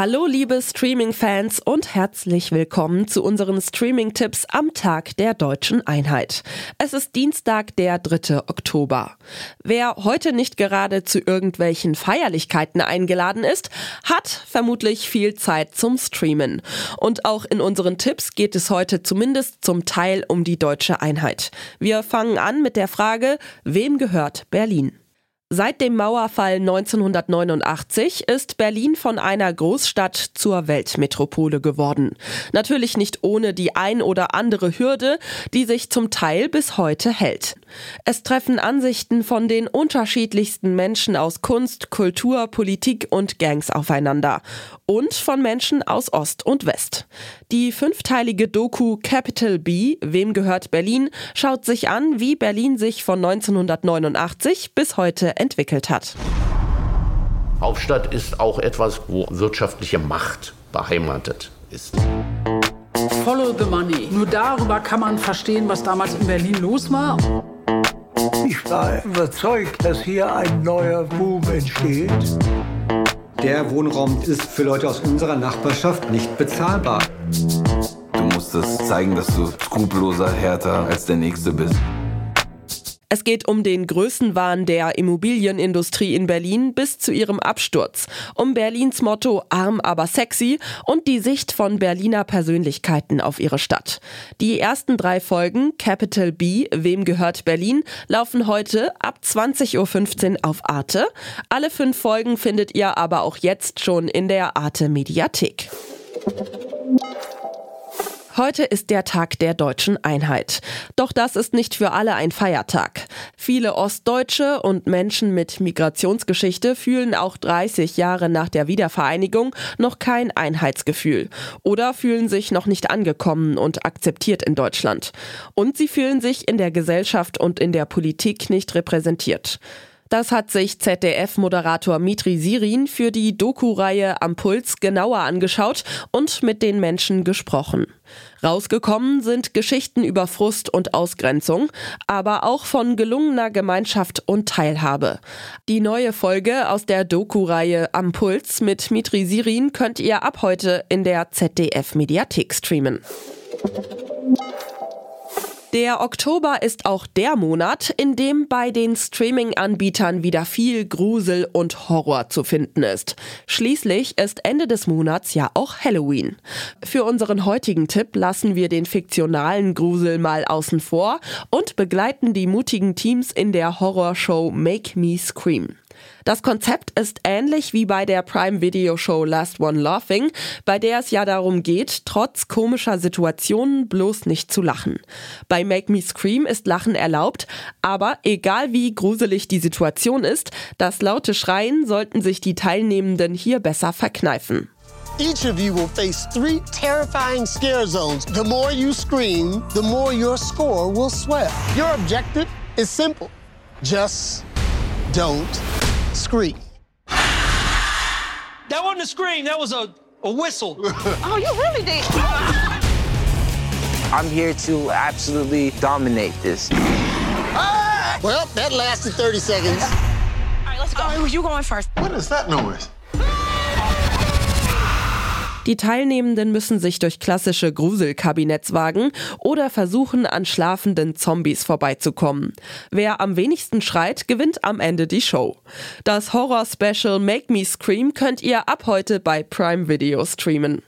Hallo liebe Streaming-Fans und herzlich willkommen zu unseren Streaming-Tipps am Tag der deutschen Einheit. Es ist Dienstag, der 3. Oktober. Wer heute nicht gerade zu irgendwelchen Feierlichkeiten eingeladen ist, hat vermutlich viel Zeit zum Streamen. Und auch in unseren Tipps geht es heute zumindest zum Teil um die deutsche Einheit. Wir fangen an mit der Frage, wem gehört Berlin? Seit dem Mauerfall 1989 ist Berlin von einer Großstadt zur Weltmetropole geworden. Natürlich nicht ohne die ein oder andere Hürde, die sich zum Teil bis heute hält. Es treffen Ansichten von den unterschiedlichsten Menschen aus Kunst, Kultur, Politik und Gangs aufeinander. Und von Menschen aus Ost und West. Die fünfteilige Doku Capital B, Wem gehört Berlin, schaut sich an, wie Berlin sich von 1989 bis heute entwickelt hat. Hauptstadt ist auch etwas, wo wirtschaftliche Macht beheimatet ist. Follow the money. Nur darüber kann man verstehen, was damals in Berlin los war. Ich war überzeugt, dass hier ein neuer Boom entsteht. Der Wohnraum ist für Leute aus unserer Nachbarschaft nicht bezahlbar. Du musst es zeigen, dass du skrupelloser, härter als der Nächste bist. Es geht um den Größenwahn der Immobilienindustrie in Berlin bis zu ihrem Absturz, um Berlins Motto arm aber sexy und die Sicht von Berliner Persönlichkeiten auf ihre Stadt. Die ersten drei Folgen Capital B, Wem gehört Berlin, laufen heute ab 20.15 Uhr auf Arte. Alle fünf Folgen findet ihr aber auch jetzt schon in der Arte Mediathek. Heute ist der Tag der deutschen Einheit. Doch das ist nicht für alle ein Feiertag. Viele Ostdeutsche und Menschen mit Migrationsgeschichte fühlen auch 30 Jahre nach der Wiedervereinigung noch kein Einheitsgefühl oder fühlen sich noch nicht angekommen und akzeptiert in Deutschland. Und sie fühlen sich in der Gesellschaft und in der Politik nicht repräsentiert. Das hat sich ZDF-Moderator Mitri Sirin für die Doku-Reihe Am Puls genauer angeschaut und mit den Menschen gesprochen. Rausgekommen sind Geschichten über Frust und Ausgrenzung, aber auch von gelungener Gemeinschaft und Teilhabe. Die neue Folge aus der Doku-Reihe Am Puls mit Mitri Sirin könnt ihr ab heute in der ZDF-Mediathek streamen. Der Oktober ist auch der Monat, in dem bei den Streaming-Anbietern wieder viel Grusel und Horror zu finden ist. Schließlich ist Ende des Monats ja auch Halloween. Für unseren heutigen Tipp lassen wir den fiktionalen Grusel mal außen vor und begleiten die mutigen Teams in der Horrorshow Make Me Scream. Das Konzept ist ähnlich wie bei der Prime Video Show Last One Laughing, bei der es ja darum geht, trotz komischer Situationen bloß nicht zu lachen. Bei Make Me Scream ist Lachen erlaubt, aber egal wie gruselig die Situation ist, das laute Schreien sollten sich die Teilnehmenden hier besser verkneifen. Each of you will face three terrifying scare zones. The more you scream, the more your score will swell. Your objective is simple. Just don't scream. That wasn't a scream, that was a, a whistle. oh, you really did. I'm here to absolutely dominate this. Ah! Well, that lasted 30 seconds. All right, let's go. All right, you going first. What is that noise? Die Teilnehmenden müssen sich durch klassische Gruselkabinetts wagen oder versuchen, an schlafenden Zombies vorbeizukommen. Wer am wenigsten schreit, gewinnt am Ende die Show. Das Horror-Special Make Me Scream könnt ihr ab heute bei Prime Video streamen.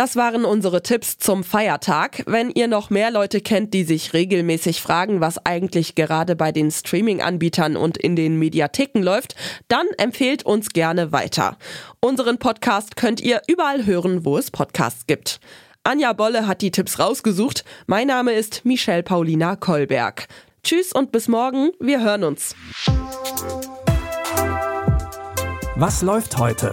Das waren unsere Tipps zum Feiertag. Wenn ihr noch mehr Leute kennt, die sich regelmäßig fragen, was eigentlich gerade bei den Streaming-Anbietern und in den Mediatheken läuft, dann empfehlt uns gerne weiter. Unseren Podcast könnt ihr überall hören, wo es Podcasts gibt. Anja Bolle hat die Tipps rausgesucht. Mein Name ist Michelle Paulina Kolberg. Tschüss und bis morgen. Wir hören uns. Was läuft heute?